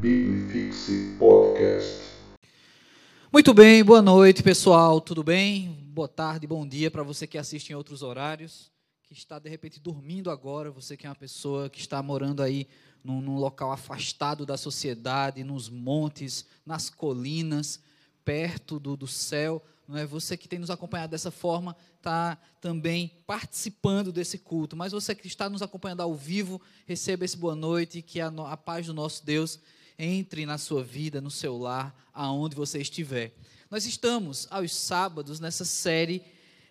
Biblifixe Podcast. Muito bem, boa noite, pessoal. Tudo bem? Boa tarde, bom dia para você que assiste em outros horários, que está de repente dormindo agora, você que é uma pessoa que está morando aí num, num local afastado da sociedade, nos montes, nas colinas, perto do, do céu. Não é você que tem nos acompanhado dessa forma, está também participando desse culto. Mas você que está nos acompanhando ao vivo, receba esse boa noite, que a, a paz do nosso Deus entre na sua vida, no seu lar, aonde você estiver. Nós estamos aos sábados nessa série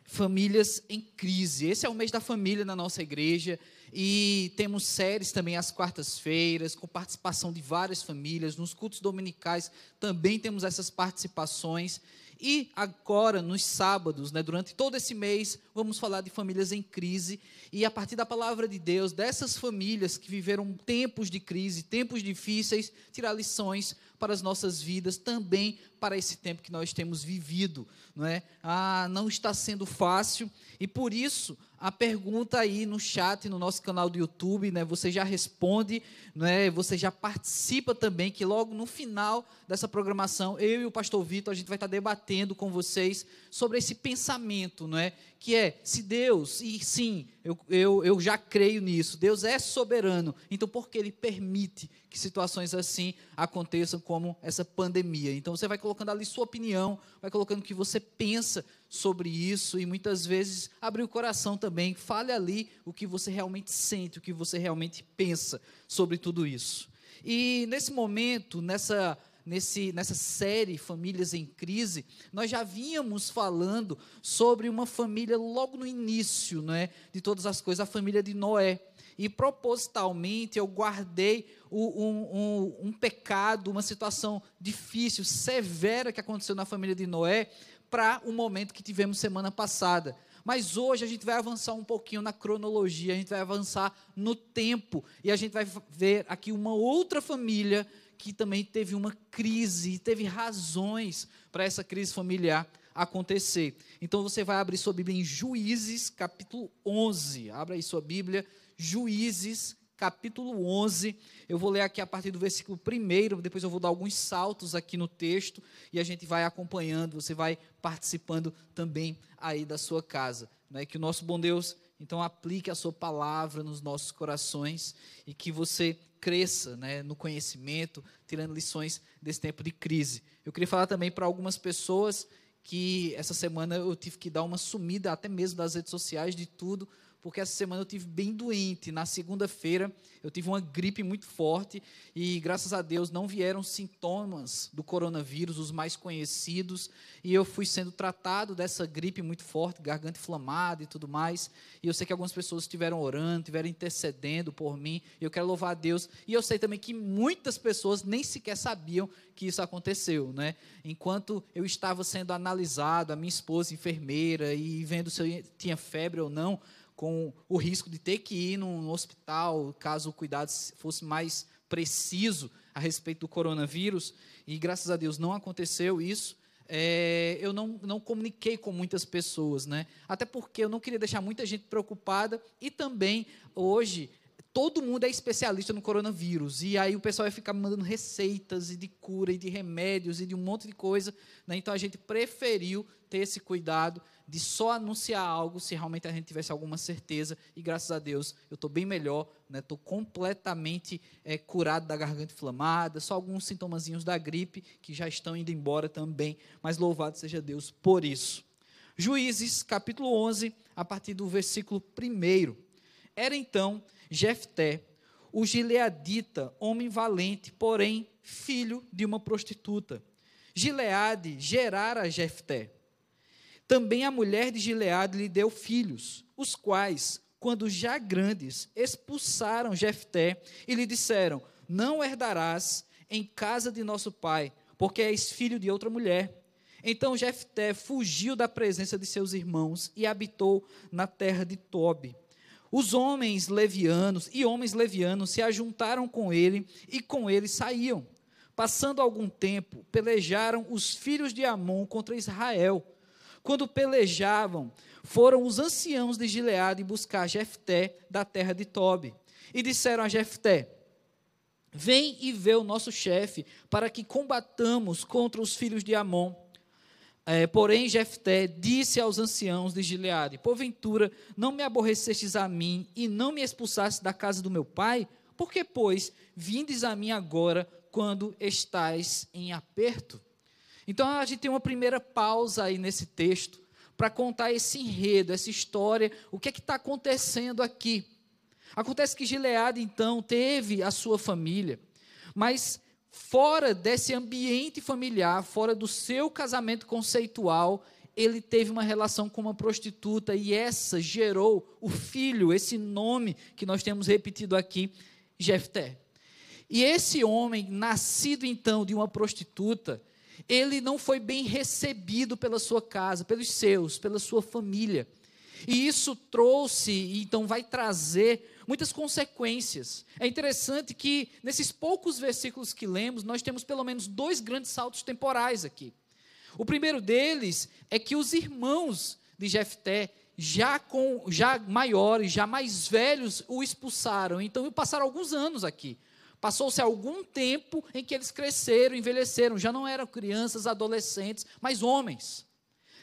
Famílias em Crise. Esse é o mês da família na nossa igreja e temos séries também às quartas-feiras, com participação de várias famílias. Nos cultos dominicais também temos essas participações. E agora, nos sábados, né, durante todo esse mês, vamos falar de famílias em crise. E a partir da palavra de Deus, dessas famílias que viveram tempos de crise, tempos difíceis, tirar lições para as nossas vidas, também para esse tempo que nós temos vivido. Não, é? ah, não está sendo fácil, e por isso a pergunta aí no chat, no nosso canal do YouTube, né? Você já responde, né? Você já participa também, que logo no final dessa programação, eu e o pastor Vitor, a gente vai estar debatendo com vocês sobre esse pensamento, não é? Que é, se Deus, e sim, eu, eu, eu já creio nisso, Deus é soberano, então por que Ele permite que situações assim aconteçam como essa pandemia? Então você vai colocando ali sua opinião, vai colocando o que você pensa sobre isso e muitas vezes abrir o coração também, fale ali o que você realmente sente, o que você realmente pensa sobre tudo isso. E nesse momento, nessa nesse, nessa série Famílias em Crise, nós já vínhamos falando sobre uma família logo no início né, de todas as coisas, a família de Noé. E propositalmente eu guardei um, um, um pecado, uma situação difícil, severa que aconteceu na família de Noé, para o momento que tivemos semana passada. Mas hoje a gente vai avançar um pouquinho na cronologia, a gente vai avançar no tempo e a gente vai ver aqui uma outra família que também teve uma crise, teve razões para essa crise familiar acontecer. Então você vai abrir sua Bíblia em Juízes, capítulo 11. Abra aí sua Bíblia, Juízes, capítulo 11. Eu vou ler aqui a partir do versículo 1, depois eu vou dar alguns saltos aqui no texto e a gente vai acompanhando, você vai participando também aí da sua casa. Né? Que o nosso bom Deus, então, aplique a sua palavra nos nossos corações e que você cresça né, no conhecimento, tirando lições desse tempo de crise. Eu queria falar também para algumas pessoas que essa semana eu tive que dar uma sumida até mesmo das redes sociais, de tudo, porque essa semana eu tive bem doente. Na segunda-feira eu tive uma gripe muito forte e graças a Deus não vieram sintomas do coronavírus, os mais conhecidos, e eu fui sendo tratado dessa gripe muito forte, garganta inflamada e tudo mais. E eu sei que algumas pessoas estiveram orando, estiveram intercedendo por mim, e eu quero louvar a Deus. E eu sei também que muitas pessoas nem sequer sabiam que isso aconteceu, né? Enquanto eu estava sendo analisado, a minha esposa enfermeira e vendo se eu tinha febre ou não, com o risco de ter que ir no hospital, caso o cuidado fosse mais preciso a respeito do coronavírus, e graças a Deus não aconteceu isso. É, eu não, não comuniquei com muitas pessoas, né? Até porque eu não queria deixar muita gente preocupada e também hoje todo mundo é especialista no coronavírus. E aí o pessoal vai ficar mandando receitas e de cura e de remédios e de um monte de coisa. Né? Então a gente preferiu ter esse cuidado de só anunciar algo se realmente a gente tivesse alguma certeza. E graças a Deus eu estou bem melhor, estou né? completamente é, curado da garganta inflamada, só alguns sintomazinhos da gripe que já estão indo embora também. Mas louvado seja Deus por isso. Juízes, capítulo 11, a partir do versículo 1. Era então Jefté, o gileadita, homem valente, porém filho de uma prostituta. Gileade gerara Jefté. Também a mulher de Gileade lhe deu filhos, os quais, quando já grandes, expulsaram Jefté e lhe disseram: Não herdarás em casa de nosso pai, porque és filho de outra mulher. Então Jefté fugiu da presença de seus irmãos e habitou na terra de Tobi. Os homens levianos e homens levianos se ajuntaram com ele e com ele saíam. Passando algum tempo, pelejaram os filhos de Amon contra Israel. Quando pelejavam, foram os anciãos de Gileade buscar Jefté da terra de Tobi. E disseram a Jefté: Vem e vê o nosso chefe, para que combatamos contra os filhos de Amon. É, porém, Jefté disse aos anciãos de Gileade: Porventura, não me aborrecestes a mim e não me expulsastes da casa do meu pai? Por que, pois, vindes a mim agora quando estais em aperto? Então, a gente tem uma primeira pausa aí nesse texto para contar esse enredo, essa história, o que é que está acontecendo aqui. Acontece que Gileade, então, teve a sua família, mas fora desse ambiente familiar, fora do seu casamento conceitual, ele teve uma relação com uma prostituta e essa gerou o filho, esse nome que nós temos repetido aqui, Jefté. E esse homem, nascido então de uma prostituta, ele não foi bem recebido pela sua casa, pelos seus, pela sua família. E isso trouxe, então vai trazer muitas consequências. É interessante que nesses poucos versículos que lemos, nós temos pelo menos dois grandes saltos temporais aqui. O primeiro deles é que os irmãos de Jefté, já com já maiores, já mais velhos, o expulsaram. Então passaram alguns anos aqui. Passou-se algum tempo em que eles cresceram, envelheceram, já não eram crianças, adolescentes, mas homens.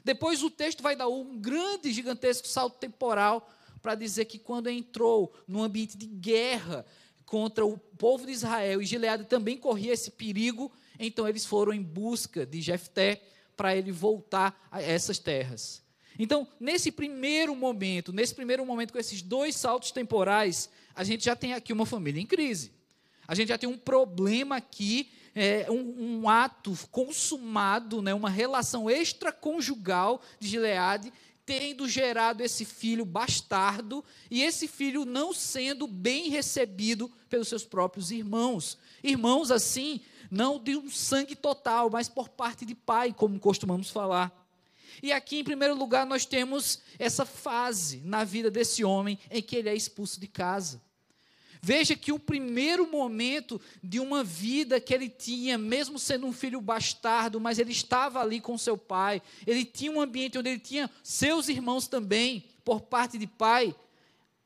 Depois o texto vai dar um grande, gigantesco salto temporal para dizer que quando entrou num ambiente de guerra contra o povo de Israel e Gileade também corria esse perigo, então eles foram em busca de Jefté para ele voltar a essas terras. Então, nesse primeiro momento, nesse primeiro momento com esses dois saltos temporais, a gente já tem aqui uma família em crise. A gente já tem um problema aqui, é, um, um, ato consumado, né, uma relação extraconjugal de Gileade, tendo gerado esse filho bastardo, e esse filho não sendo bem recebido pelos seus próprios irmãos. Irmãos, assim, não de um sangue total, mas por parte de pai, como costumamos falar. E aqui, em primeiro lugar, nós temos essa fase na vida desse homem em que ele é expulso de casa. Veja que o primeiro momento de uma vida que ele tinha, mesmo sendo um filho bastardo, mas ele estava ali com seu pai, ele tinha um ambiente onde ele tinha seus irmãos também, por parte de pai,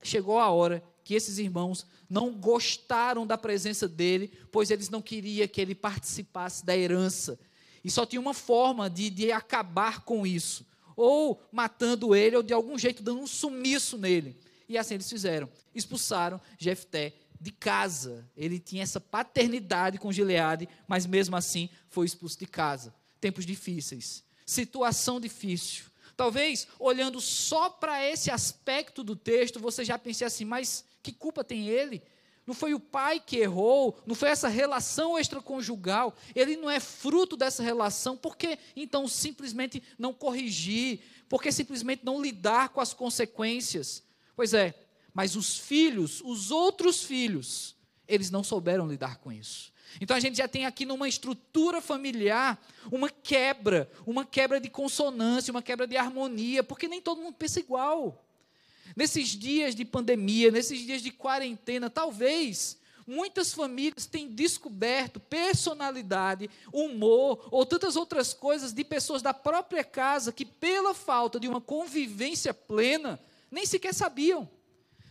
chegou a hora que esses irmãos não gostaram da presença dele, pois eles não queriam que ele participasse da herança. E só tinha uma forma de, de acabar com isso: ou matando ele, ou de algum jeito dando um sumiço nele. E assim eles fizeram. Expulsaram Jefté de casa. Ele tinha essa paternidade com Gileade, mas mesmo assim foi expulso de casa. Tempos difíceis, situação difícil. Talvez, olhando só para esse aspecto do texto, você já pense assim, mas que culpa tem ele? Não foi o pai que errou, não foi essa relação extraconjugal, ele não é fruto dessa relação, por que então simplesmente não corrigir? Por que simplesmente não lidar com as consequências? Pois é, mas os filhos, os outros filhos, eles não souberam lidar com isso. Então a gente já tem aqui numa estrutura familiar uma quebra, uma quebra de consonância, uma quebra de harmonia, porque nem todo mundo pensa igual. Nesses dias de pandemia, nesses dias de quarentena, talvez muitas famílias têm descoberto personalidade, humor ou tantas outras coisas de pessoas da própria casa que, pela falta de uma convivência plena, nem sequer sabiam.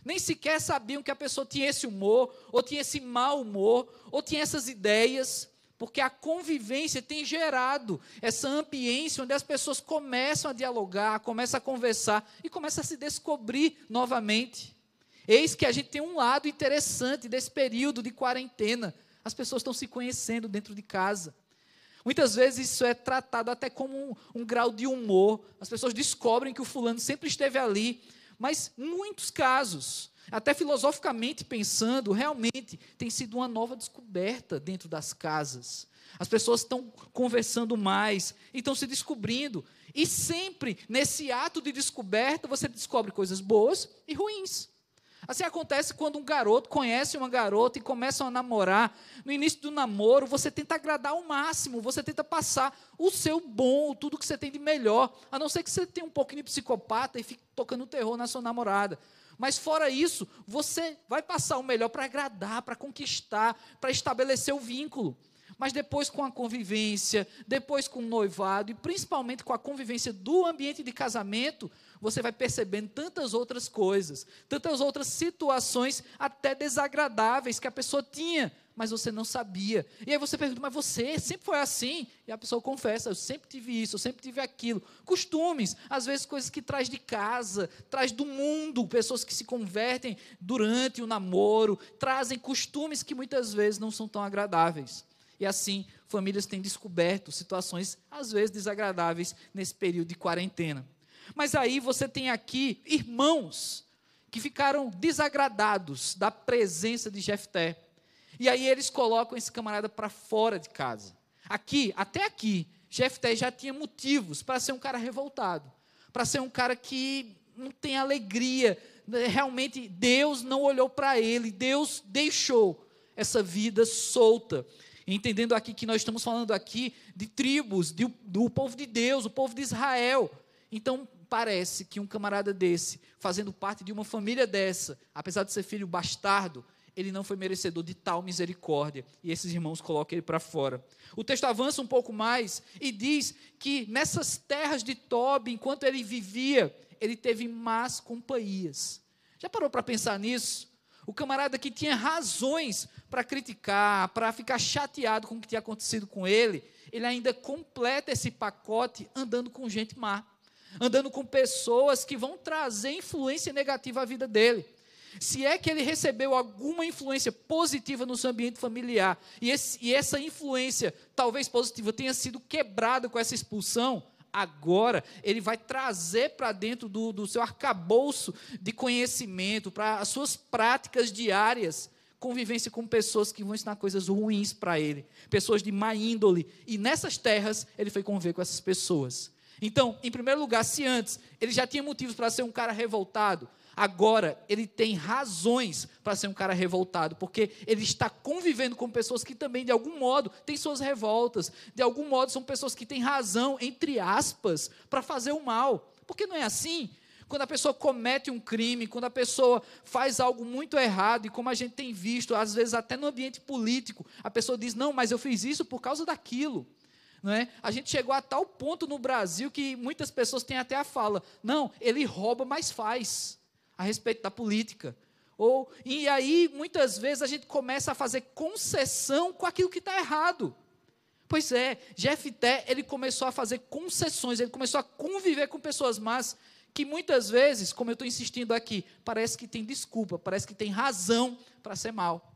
Nem sequer sabiam que a pessoa tinha esse humor, ou tinha esse mau humor, ou tinha essas ideias, porque a convivência tem gerado essa ambiência onde as pessoas começam a dialogar, começam a conversar e começam a se descobrir novamente. Eis que a gente tem um lado interessante desse período de quarentena. As pessoas estão se conhecendo dentro de casa. Muitas vezes isso é tratado até como um, um grau de humor. As pessoas descobrem que o fulano sempre esteve ali, mas muitos casos, até filosoficamente pensando, realmente tem sido uma nova descoberta dentro das casas. As pessoas estão conversando mais, estão se descobrindo. E sempre nesse ato de descoberta você descobre coisas boas e ruins. Assim acontece quando um garoto conhece uma garota e começam a namorar. No início do namoro, você tenta agradar ao máximo, você tenta passar o seu bom, tudo que você tem de melhor, a não ser que você tenha um pouquinho de psicopata e fique tocando terror na sua namorada. Mas fora isso, você vai passar o melhor para agradar, para conquistar, para estabelecer o vínculo. Mas depois com a convivência, depois com o noivado e principalmente com a convivência do ambiente de casamento, você vai percebendo tantas outras coisas, tantas outras situações até desagradáveis que a pessoa tinha, mas você não sabia. E aí você pergunta, mas você sempre foi assim? E a pessoa confessa, eu sempre tive isso, eu sempre tive aquilo. Costumes, às vezes coisas que traz de casa, traz do mundo, pessoas que se convertem durante o namoro, trazem costumes que muitas vezes não são tão agradáveis. E assim, famílias têm descoberto situações, às vezes, desagradáveis nesse período de quarentena. Mas aí você tem aqui irmãos que ficaram desagradados da presença de Jefté. E aí eles colocam esse camarada para fora de casa. Aqui, até aqui, Jefté já tinha motivos para ser um cara revoltado, para ser um cara que não tem alegria. Realmente Deus não olhou para ele, Deus deixou essa vida solta. Entendendo aqui que nós estamos falando aqui de tribos, de, do povo de Deus, o povo de Israel. Então, parece que um camarada desse, fazendo parte de uma família dessa, apesar de ser filho bastardo, ele não foi merecedor de tal misericórdia. E esses irmãos colocam ele para fora. O texto avança um pouco mais e diz que nessas terras de Tobi, enquanto ele vivia, ele teve más companhias. Já parou para pensar nisso? O camarada que tinha razões para criticar, para ficar chateado com o que tinha acontecido com ele, ele ainda completa esse pacote andando com gente má andando com pessoas que vão trazer influência negativa à vida dele. Se é que ele recebeu alguma influência positiva no seu ambiente familiar, e, esse, e essa influência, talvez positiva, tenha sido quebrada com essa expulsão, agora ele vai trazer para dentro do, do seu arcabouço de conhecimento, para as suas práticas diárias, convivência com pessoas que vão ensinar coisas ruins para ele, pessoas de má índole. E nessas terras ele foi conviver com essas pessoas. Então, em primeiro lugar, se antes ele já tinha motivos para ser um cara revoltado, agora ele tem razões para ser um cara revoltado, porque ele está convivendo com pessoas que também, de algum modo, têm suas revoltas, de algum modo, são pessoas que têm razão, entre aspas, para fazer o mal. Porque não é assim? Quando a pessoa comete um crime, quando a pessoa faz algo muito errado, e como a gente tem visto, às vezes até no ambiente político, a pessoa diz: não, mas eu fiz isso por causa daquilo. Não é? A gente chegou a tal ponto no Brasil que muitas pessoas têm até a fala: não, ele rouba, mas faz, a respeito da política. Ou, e aí, muitas vezes, a gente começa a fazer concessão com aquilo que está errado. Pois é, Jefté, ele começou a fazer concessões, ele começou a conviver com pessoas más, que muitas vezes, como eu estou insistindo aqui, parece que tem desculpa, parece que tem razão para ser mal.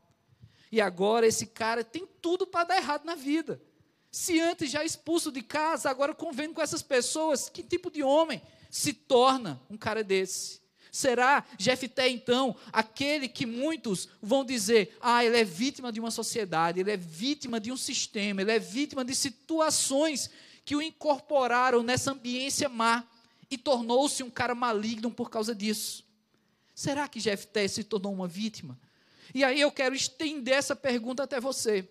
E agora esse cara tem tudo para dar errado na vida. Se antes já expulso de casa, agora convendo com essas pessoas, que tipo de homem se torna um cara desse? Será Jefté, então, aquele que muitos vão dizer: ah, ele é vítima de uma sociedade, ele é vítima de um sistema, ele é vítima de situações que o incorporaram nessa ambiência má e tornou-se um cara maligno por causa disso? Será que Jefté se tornou uma vítima? E aí eu quero estender essa pergunta até você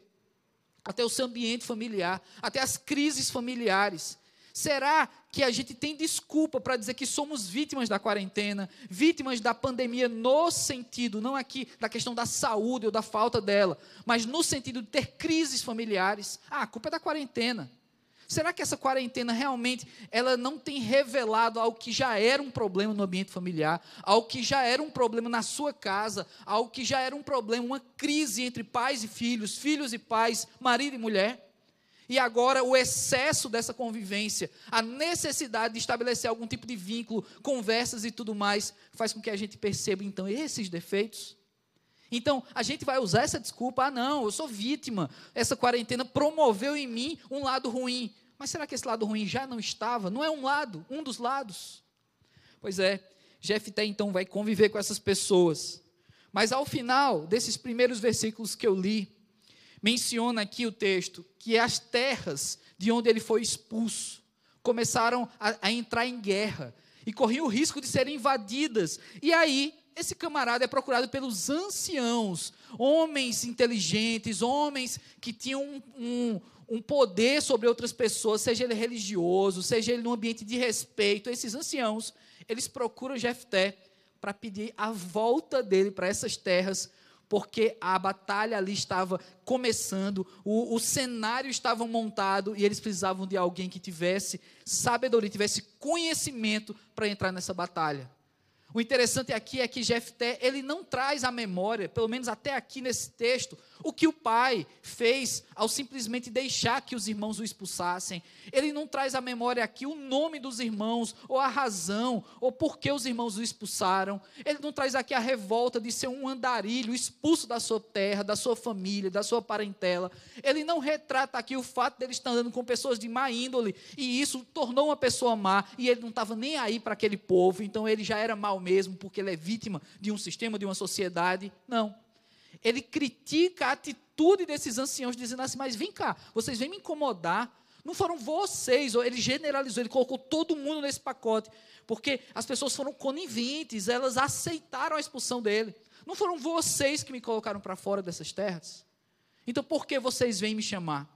até o seu ambiente familiar, até as crises familiares. Será que a gente tem desculpa para dizer que somos vítimas da quarentena, vítimas da pandemia no sentido, não aqui da questão da saúde ou da falta dela, mas no sentido de ter crises familiares? Ah, a culpa é da quarentena. Será que essa quarentena realmente ela não tem revelado algo que já era um problema no ambiente familiar, algo que já era um problema na sua casa, algo que já era um problema, uma crise entre pais e filhos, filhos e pais, marido e mulher? E agora o excesso dessa convivência, a necessidade de estabelecer algum tipo de vínculo, conversas e tudo mais, faz com que a gente perceba então esses defeitos. Então, a gente vai usar essa desculpa, ah, não, eu sou vítima, essa quarentena promoveu em mim um lado ruim. Mas será que esse lado ruim já não estava? Não é um lado, um dos lados. Pois é, Jefté então vai conviver com essas pessoas. Mas ao final desses primeiros versículos que eu li, menciona aqui o texto que as terras de onde ele foi expulso começaram a, a entrar em guerra e corriam o risco de serem invadidas. E aí esse camarada é procurado pelos anciãos, homens inteligentes, homens que tinham um, um, um poder sobre outras pessoas, seja ele religioso, seja ele num ambiente de respeito, esses anciãos, eles procuram Jefté para pedir a volta dele para essas terras, porque a batalha ali estava começando, o, o cenário estava montado e eles precisavam de alguém que tivesse sabedoria, tivesse conhecimento para entrar nessa batalha. O interessante aqui é que Jefté, ele não traz à memória, pelo menos até aqui nesse texto, o que o pai fez ao simplesmente deixar que os irmãos o expulsassem. Ele não traz à memória aqui o nome dos irmãos, ou a razão, ou por que os irmãos o expulsaram. Ele não traz aqui a revolta de ser um andarilho expulso da sua terra, da sua família, da sua parentela. Ele não retrata aqui o fato dele estar andando com pessoas de má índole, e isso tornou uma pessoa má, e ele não estava nem aí para aquele povo, então ele já era mau mesmo, porque ele é vítima de um sistema, de uma sociedade. Não ele critica a atitude desses anciãos, dizendo assim: Mas vem cá, vocês vêm me incomodar. Não foram vocês, ele generalizou, ele colocou todo mundo nesse pacote, porque as pessoas foram coniventes, elas aceitaram a expulsão dele. Não foram vocês que me colocaram para fora dessas terras? Então por que vocês vêm me chamar?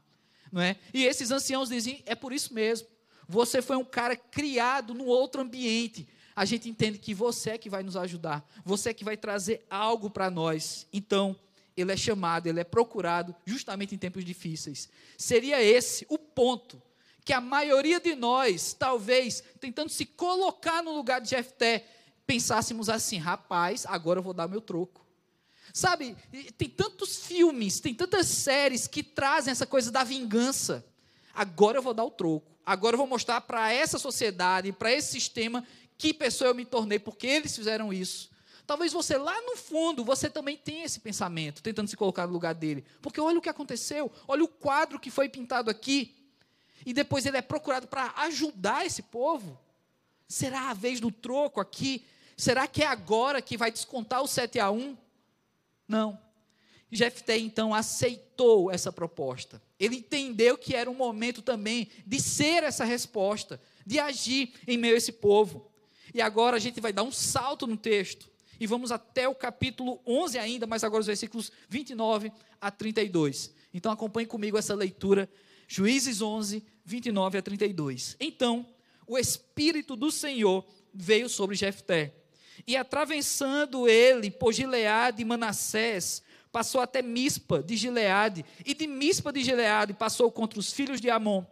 Não é? E esses anciãos dizem: é por isso mesmo. Você foi um cara criado no outro ambiente. A gente entende que você é que vai nos ajudar, você é que vai trazer algo para nós. Então, ele é chamado, ele é procurado justamente em tempos difíceis. Seria esse o ponto que a maioria de nós, talvez, tentando se colocar no lugar de Jefté, pensássemos assim: rapaz, agora eu vou dar meu troco. Sabe, tem tantos filmes, tem tantas séries que trazem essa coisa da vingança. Agora eu vou dar o troco. Agora eu vou mostrar para essa sociedade, para esse sistema, que pessoa eu me tornei, porque eles fizeram isso. Talvez você lá no fundo, você também tenha esse pensamento, tentando se colocar no lugar dele. Porque olha o que aconteceu, olha o quadro que foi pintado aqui. E depois ele é procurado para ajudar esse povo. Será a vez do troco aqui? Será que é agora que vai descontar o 7 a 1? Não. Jefté então aceitou essa proposta. Ele entendeu que era um momento também de ser essa resposta, de agir em meio a esse povo. E agora a gente vai dar um salto no texto e vamos até o capítulo 11 ainda, mas agora os versículos 29 a 32. Então acompanhe comigo essa leitura, Juízes 11, 29 a 32. Então, o Espírito do Senhor veio sobre Jefté, e atravessando ele por Gileade e Manassés, passou até Mispa de Gileade, e de Mispa de Gileade passou contra os filhos de Amon.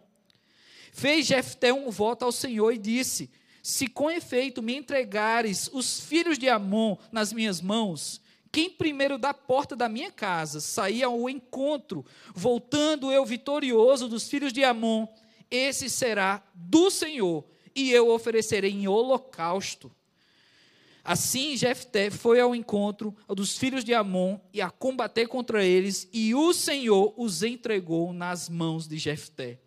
Fez Jefté um voto ao Senhor e disse: se com efeito me entregares os filhos de Amon nas minhas mãos, quem primeiro da porta da minha casa sair ao encontro, voltando eu vitorioso dos filhos de Amon, esse será do Senhor, e eu oferecerei em holocausto. Assim Jefté foi ao encontro dos filhos de Amon e a combater contra eles, e o Senhor os entregou nas mãos de Jefté.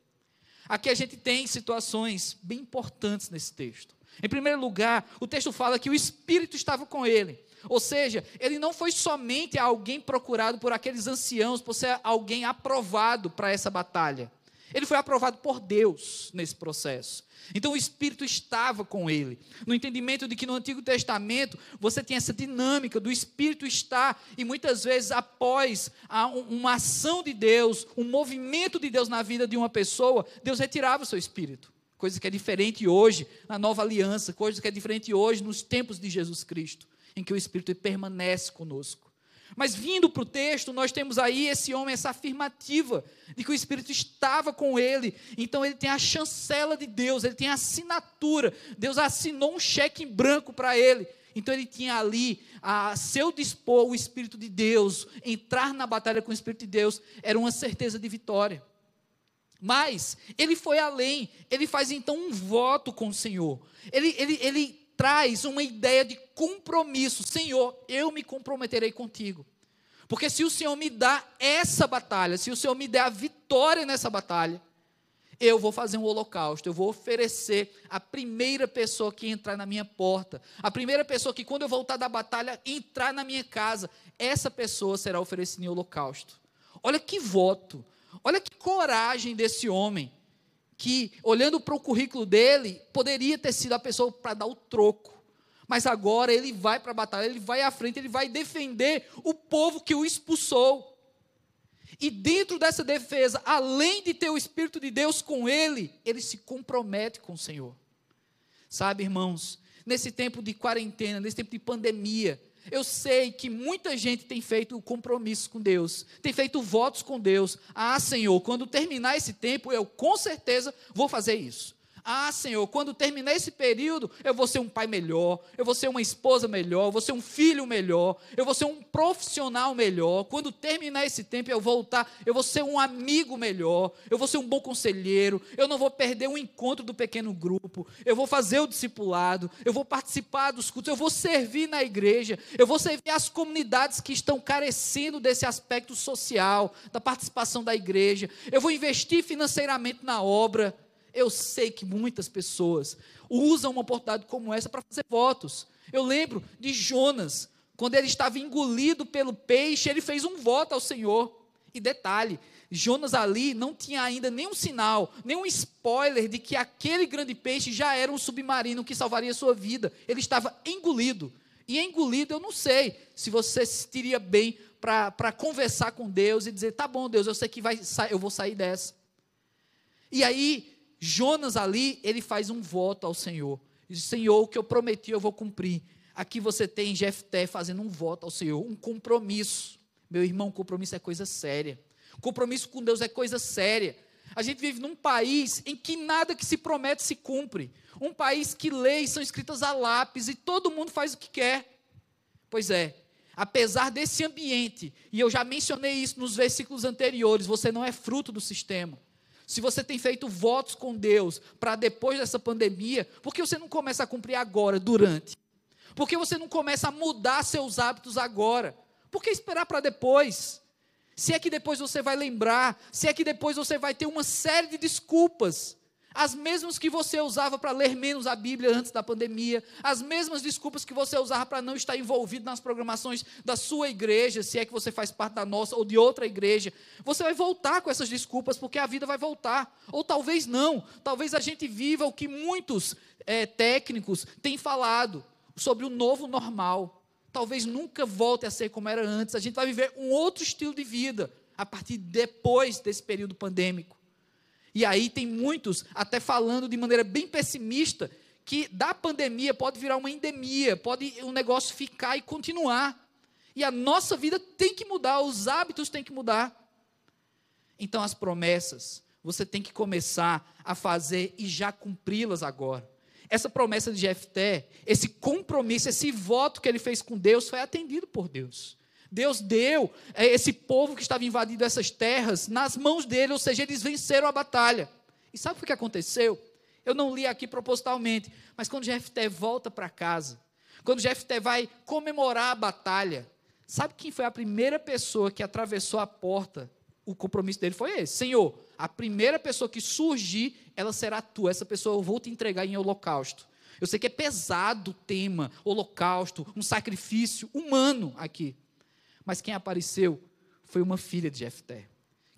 Aqui a gente tem situações bem importantes nesse texto. Em primeiro lugar, o texto fala que o Espírito estava com ele. Ou seja, ele não foi somente alguém procurado por aqueles anciãos, por ser alguém aprovado para essa batalha. Ele foi aprovado por Deus nesse processo. Então o Espírito estava com ele. No entendimento de que no Antigo Testamento você tem essa dinâmica do Espírito estar, e muitas vezes após uma ação de Deus, um movimento de Deus na vida de uma pessoa, Deus retirava o seu Espírito. Coisa que é diferente hoje na nova aliança, coisa que é diferente hoje nos tempos de Jesus Cristo, em que o Espírito permanece conosco. Mas vindo para o texto, nós temos aí esse homem, essa afirmativa de que o Espírito estava com ele. Então ele tem a chancela de Deus, ele tem a assinatura. Deus assinou um cheque em branco para ele. Então ele tinha ali a seu dispor o Espírito de Deus, entrar na batalha com o Espírito de Deus era uma certeza de vitória. Mas ele foi além, ele faz então um voto com o Senhor. Ele, ele, ele traz uma ideia de compromisso. Senhor, eu me comprometerei contigo. Porque se o Senhor me dá essa batalha, se o Senhor me der a vitória nessa batalha, eu vou fazer um holocausto, eu vou oferecer a primeira pessoa que entrar na minha porta, a primeira pessoa que, quando eu voltar da batalha, entrar na minha casa, essa pessoa será oferecida em holocausto. Olha que voto, olha que coragem desse homem que, olhando para o currículo dele, poderia ter sido a pessoa para dar o troco. Mas agora ele vai para a batalha, ele vai à frente, ele vai defender o povo que o expulsou. E dentro dessa defesa, além de ter o Espírito de Deus com ele, ele se compromete com o Senhor. Sabe, irmãos, nesse tempo de quarentena, nesse tempo de pandemia, eu sei que muita gente tem feito compromissos com Deus, tem feito votos com Deus. Ah, Senhor, quando terminar esse tempo, eu com certeza vou fazer isso. Ah, Senhor, quando terminar esse período, eu vou ser um pai melhor, eu vou ser uma esposa melhor, eu vou ser um filho melhor, eu vou ser um profissional melhor. Quando terminar esse tempo, eu voltar, eu vou ser um amigo melhor, eu vou ser um bom conselheiro, eu não vou perder um encontro do pequeno grupo, eu vou fazer o discipulado, eu vou participar dos cultos, eu vou servir na igreja, eu vou servir as comunidades que estão carecendo desse aspecto social, da participação da igreja, eu vou investir financeiramente na obra. Eu sei que muitas pessoas usam uma oportunidade como essa para fazer votos. Eu lembro de Jonas, quando ele estava engolido pelo peixe, ele fez um voto ao Senhor. E detalhe, Jonas ali não tinha ainda nenhum sinal, nenhum spoiler de que aquele grande peixe já era um submarino que salvaria sua vida. Ele estava engolido. E engolido, eu não sei se você se sentiria bem para conversar com Deus e dizer: tá bom, Deus, eu sei que vai, eu vou sair dessa. E aí, Jonas ali, ele faz um voto ao Senhor. Diz, Senhor, o que eu prometi eu vou cumprir. Aqui você tem Jefté fazendo um voto ao Senhor, um compromisso. Meu irmão, compromisso é coisa séria. Compromisso com Deus é coisa séria. A gente vive num país em que nada que se promete se cumpre. Um país que leis são escritas a lápis e todo mundo faz o que quer. Pois é, apesar desse ambiente, e eu já mencionei isso nos versículos anteriores, você não é fruto do sistema se você tem feito votos com Deus para depois dessa pandemia, por que você não começa a cumprir agora, durante? Por que você não começa a mudar seus hábitos agora? Por que esperar para depois? Se é que depois você vai lembrar, se é que depois você vai ter uma série de desculpas as mesmas que você usava para ler menos a Bíblia antes da pandemia, as mesmas desculpas que você usava para não estar envolvido nas programações da sua igreja, se é que você faz parte da nossa ou de outra igreja. Você vai voltar com essas desculpas porque a vida vai voltar. Ou talvez não, talvez a gente viva o que muitos é, técnicos têm falado sobre o novo normal. Talvez nunca volte a ser como era antes. A gente vai viver um outro estilo de vida a partir depois desse período pandêmico. E aí tem muitos até falando de maneira bem pessimista que da pandemia pode virar uma endemia, pode o negócio ficar e continuar. E a nossa vida tem que mudar, os hábitos têm que mudar. Então as promessas, você tem que começar a fazer e já cumpri-las agora. Essa promessa de Jefté, esse compromisso, esse voto que ele fez com Deus foi atendido por Deus. Deus deu esse povo que estava invadindo essas terras nas mãos dele, ou seja, eles venceram a batalha. E sabe o que aconteceu? Eu não li aqui propositalmente, mas quando Jefté volta para casa, quando Jefté vai comemorar a batalha, sabe quem foi a primeira pessoa que atravessou a porta? O compromisso dele foi esse: Senhor, a primeira pessoa que surgir, ela será tu. Essa pessoa eu vou te entregar em holocausto. Eu sei que é pesado o tema, holocausto, um sacrifício humano aqui. Mas quem apareceu foi uma filha de Jefté.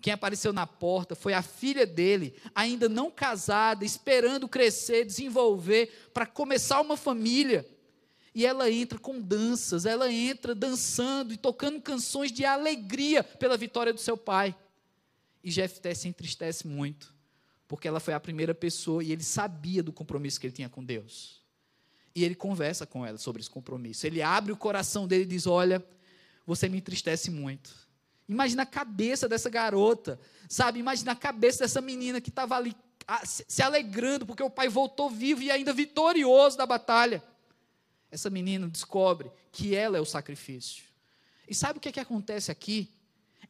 Quem apareceu na porta foi a filha dele, ainda não casada, esperando crescer, desenvolver, para começar uma família. E ela entra com danças, ela entra dançando e tocando canções de alegria pela vitória do seu pai. E Jefté se entristece muito, porque ela foi a primeira pessoa e ele sabia do compromisso que ele tinha com Deus. E ele conversa com ela sobre esse compromisso. Ele abre o coração dele e diz: Olha, você me entristece muito. Imagina a cabeça dessa garota, sabe? Imagina a cabeça dessa menina que estava ali se alegrando porque o pai voltou vivo e ainda vitorioso da batalha. Essa menina descobre que ela é o sacrifício. E sabe o que, é que acontece aqui?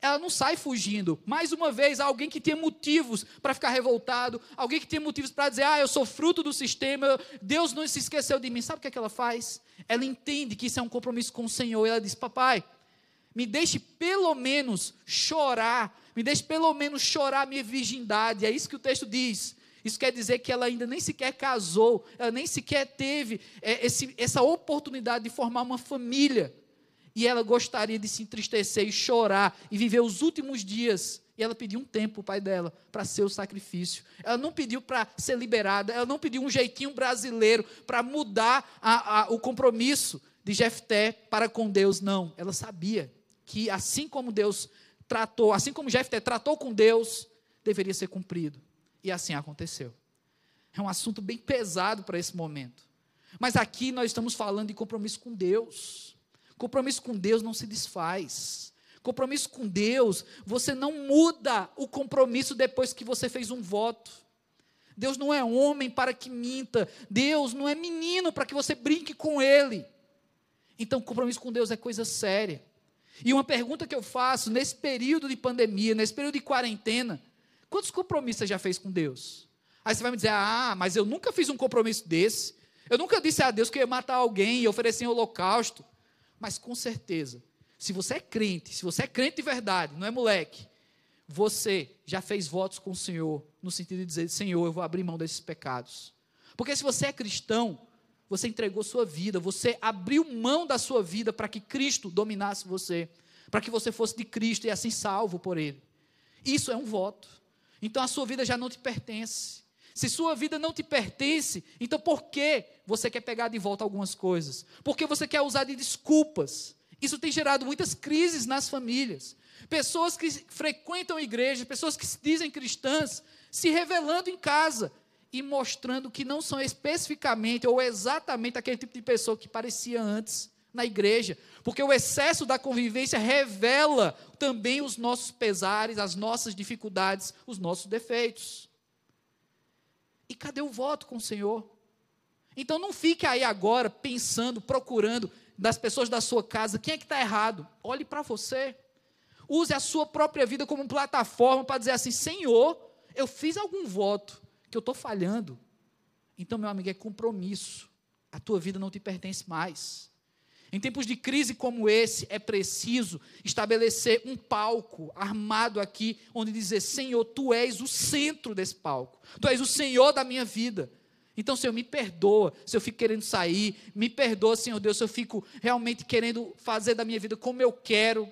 Ela não sai fugindo. Mais uma vez, alguém que tem motivos para ficar revoltado, alguém que tem motivos para dizer, ah, eu sou fruto do sistema, Deus não se esqueceu de mim. Sabe o que, é que ela faz? Ela entende que isso é um compromisso com o Senhor. E ela diz, papai, me deixe pelo menos chorar, me deixe pelo menos chorar minha virgindade. É isso que o texto diz. Isso quer dizer que ela ainda nem sequer casou, ela nem sequer teve é, esse, essa oportunidade de formar uma família. E ela gostaria de se entristecer e chorar e viver os últimos dias. E ela pediu um tempo o pai dela para ser o sacrifício. Ela não pediu para ser liberada, ela não pediu um jeitinho brasileiro para mudar a, a, o compromisso de Jefté para com Deus. Não, ela sabia que assim como Deus tratou, assim como Jefté tratou com Deus, deveria ser cumprido. E assim aconteceu. É um assunto bem pesado para esse momento. Mas aqui nós estamos falando de compromisso com Deus. Compromisso com Deus não se desfaz. Compromisso com Deus, você não muda o compromisso depois que você fez um voto. Deus não é homem para que minta. Deus não é menino para que você brinque com ele. Então, compromisso com Deus é coisa séria. E uma pergunta que eu faço nesse período de pandemia, nesse período de quarentena, quantos compromissos você já fez com Deus? Aí você vai me dizer: ah, mas eu nunca fiz um compromisso desse. Eu nunca disse a Deus que eu ia matar alguém e oferecer um holocausto. Mas com certeza, se você é crente, se você é crente de verdade, não é moleque, você já fez votos com o Senhor, no sentido de dizer: Senhor, eu vou abrir mão desses pecados. Porque se você é cristão, você entregou sua vida, você abriu mão da sua vida para que Cristo dominasse você, para que você fosse de Cristo e assim salvo por Ele. Isso é um voto. Então a sua vida já não te pertence. Se sua vida não te pertence, então por que você quer pegar de volta algumas coisas? Porque você quer usar de desculpas. Isso tem gerado muitas crises nas famílias. Pessoas que frequentam a igreja, pessoas que se dizem cristãs, se revelando em casa e mostrando que não são especificamente ou exatamente aquele tipo de pessoa que parecia antes na igreja, porque o excesso da convivência revela também os nossos pesares, as nossas dificuldades, os nossos defeitos. E cadê o voto com o Senhor? Então não fique aí agora pensando, procurando das pessoas da sua casa, quem é que está errado? Olhe para você. Use a sua própria vida como plataforma para dizer assim: Senhor, eu fiz algum voto que eu estou falhando. Então, meu amigo, é compromisso. A tua vida não te pertence mais. Em tempos de crise como esse, é preciso estabelecer um palco armado aqui, onde dizer: Senhor, tu és o centro desse palco, tu és o Senhor da minha vida. Então, Senhor, me perdoa se eu fico querendo sair, me perdoa, Senhor Deus, se eu fico realmente querendo fazer da minha vida como eu quero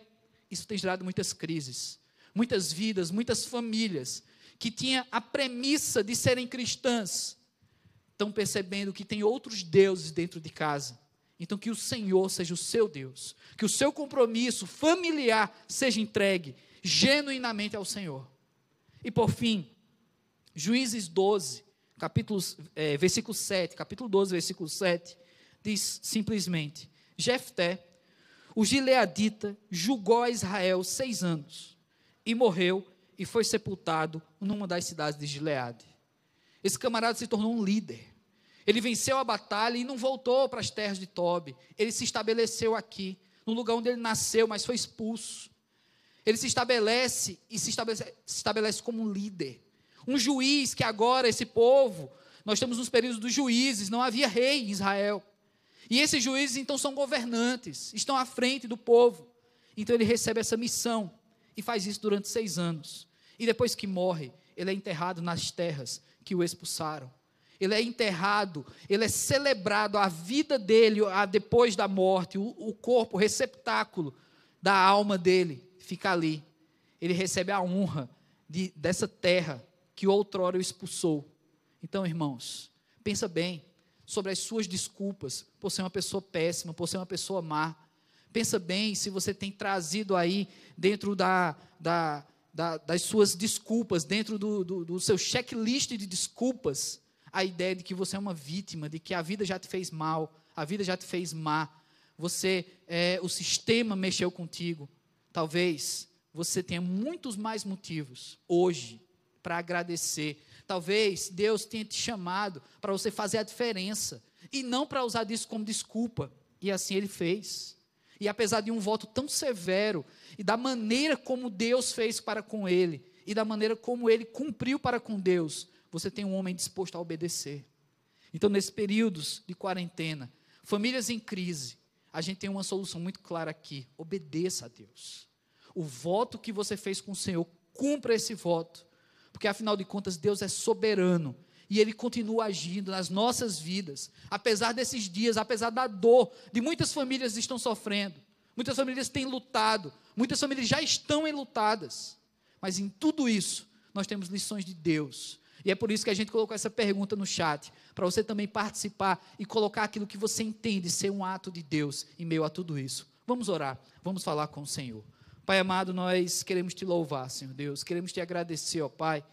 isso tem gerado muitas crises, muitas vidas, muitas famílias que tinham a premissa de serem cristãs, estão percebendo que tem outros deuses dentro de casa. Então, que o Senhor seja o seu Deus, que o seu compromisso familiar seja entregue genuinamente ao Senhor. E por fim, Juízes 12, capítulo, é, versículo 7, capítulo 12, versículo 7, diz simplesmente: Jefté o gileadita julgou a Israel seis anos e morreu e foi sepultado numa das cidades de Gileade. Esse camarada se tornou um líder. Ele venceu a batalha e não voltou para as terras de Tobi. Ele se estabeleceu aqui, no lugar onde ele nasceu, mas foi expulso. Ele se estabelece e se estabelece, se estabelece como um líder. Um juiz que agora, esse povo, nós estamos nos períodos dos juízes, não havia rei em Israel. E esses juízes então são governantes, estão à frente do povo. Então ele recebe essa missão e faz isso durante seis anos. E depois que morre, ele é enterrado nas terras que o expulsaram. Ele é enterrado, ele é celebrado, a vida dele, a depois da morte, o, o corpo, o receptáculo da alma dele fica ali. Ele recebe a honra de, dessa terra que outrora o expulsou. Então, irmãos, pensa bem, sobre as suas desculpas por ser uma pessoa péssima, por ser uma pessoa má. Pensa bem se você tem trazido aí dentro da, da, da, das suas desculpas, dentro do, do, do seu checklist de desculpas, a ideia de que você é uma vítima, de que a vida já te fez mal, a vida já te fez má, você, é, o sistema mexeu contigo. Talvez você tenha muitos mais motivos hoje para agradecer Talvez Deus tenha te chamado para você fazer a diferença e não para usar disso como desculpa. E assim ele fez. E apesar de um voto tão severo e da maneira como Deus fez para com ele e da maneira como ele cumpriu para com Deus, você tem um homem disposto a obedecer. Então, nesses períodos de quarentena, famílias em crise, a gente tem uma solução muito clara aqui: obedeça a Deus. O voto que você fez com o Senhor, cumpra esse voto porque afinal de contas Deus é soberano e Ele continua agindo nas nossas vidas, apesar desses dias, apesar da dor de muitas famílias estão sofrendo, muitas famílias têm lutado, muitas famílias já estão enlutadas, mas em tudo isso nós temos lições de Deus. E é por isso que a gente colocou essa pergunta no chat, para você também participar e colocar aquilo que você entende ser um ato de Deus em meio a tudo isso. Vamos orar, vamos falar com o Senhor. Pai amado, nós queremos te louvar, Senhor Deus, queremos te agradecer, ó Pai,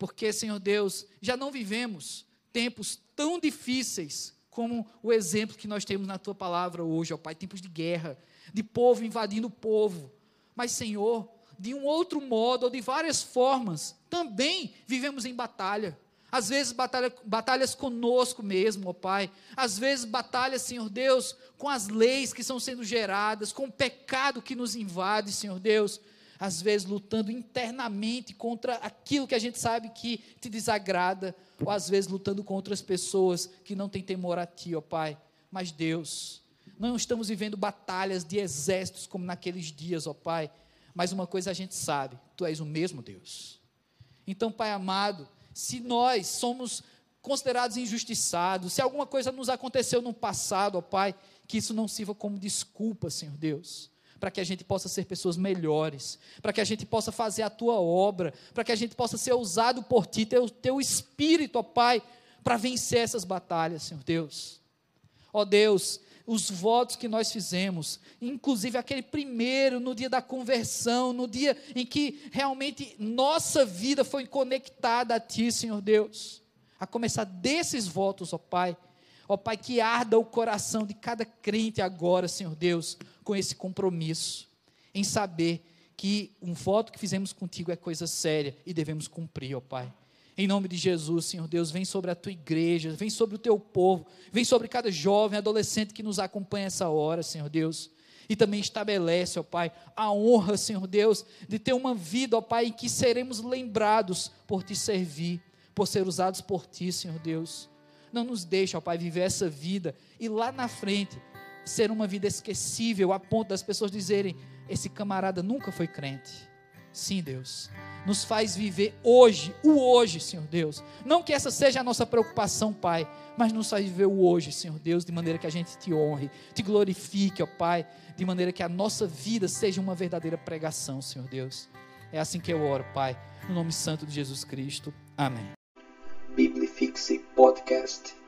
porque, Senhor Deus, já não vivemos tempos tão difíceis como o exemplo que nós temos na tua palavra hoje, ó Pai, tempos de guerra, de povo invadindo o povo. Mas, Senhor, de um outro modo ou de várias formas, também vivemos em batalha. Às vezes batalha, batalhas conosco mesmo, ó Pai. Às vezes batalhas, Senhor Deus, com as leis que estão sendo geradas, com o pecado que nos invade, Senhor Deus. Às vezes lutando internamente contra aquilo que a gente sabe que te desagrada, ou às vezes lutando contra as pessoas que não têm temor a Ti, ó Pai. Mas Deus, não estamos vivendo batalhas de exércitos como naqueles dias, ó Pai. Mas uma coisa a gente sabe: Tu és o mesmo Deus. Então, Pai amado, se nós somos considerados injustiçados, se alguma coisa nos aconteceu no passado, ó Pai, que isso não sirva como desculpa, Senhor Deus, para que a gente possa ser pessoas melhores, para que a gente possa fazer a tua obra, para que a gente possa ser usado por ti, ter o teu espírito, ó Pai, para vencer essas batalhas, Senhor Deus. Ó Deus, os votos que nós fizemos, inclusive aquele primeiro, no dia da conversão, no dia em que realmente nossa vida foi conectada a Ti, Senhor Deus. A começar desses votos, ó Pai. Ó Pai, que arda o coração de cada crente agora, Senhor Deus, com esse compromisso, em saber que um voto que fizemos contigo é coisa séria e devemos cumprir, ó Pai. Em nome de Jesus, Senhor Deus, vem sobre a tua igreja, vem sobre o teu povo, vem sobre cada jovem, adolescente que nos acompanha essa hora, Senhor Deus. E também estabelece, ó Pai, a honra, Senhor Deus, de ter uma vida, ó Pai, em que seremos lembrados por te servir, por ser usados por ti, Senhor Deus. Não nos deixe, ó Pai, viver essa vida e lá na frente ser uma vida esquecível, a ponto das pessoas dizerem: esse camarada nunca foi crente. Sim, Deus nos faz viver hoje, o hoje, Senhor Deus. Não que essa seja a nossa preocupação, Pai, mas nos faz viver o hoje, Senhor Deus, de maneira que a gente te honre, te glorifique, ó Pai, de maneira que a nossa vida seja uma verdadeira pregação, Senhor Deus. É assim que eu oro, Pai, no nome santo de Jesus Cristo. Amém. Biblifixe Podcast.